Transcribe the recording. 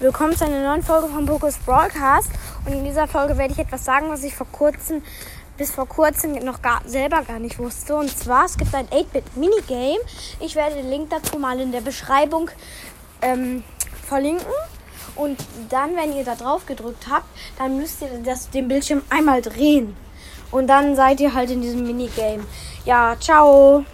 Willkommen zu einer neuen Folge von Pokus Broadcast. Und in dieser Folge werde ich etwas sagen, was ich vor kurzem, bis vor kurzem noch gar, selber gar nicht wusste. Und zwar, es gibt ein 8-Bit-Minigame. Ich werde den Link dazu mal in der Beschreibung ähm, verlinken. Und dann, wenn ihr da drauf gedrückt habt, dann müsst ihr das, den Bildschirm einmal drehen. Und dann seid ihr halt in diesem Minigame. Ja, ciao.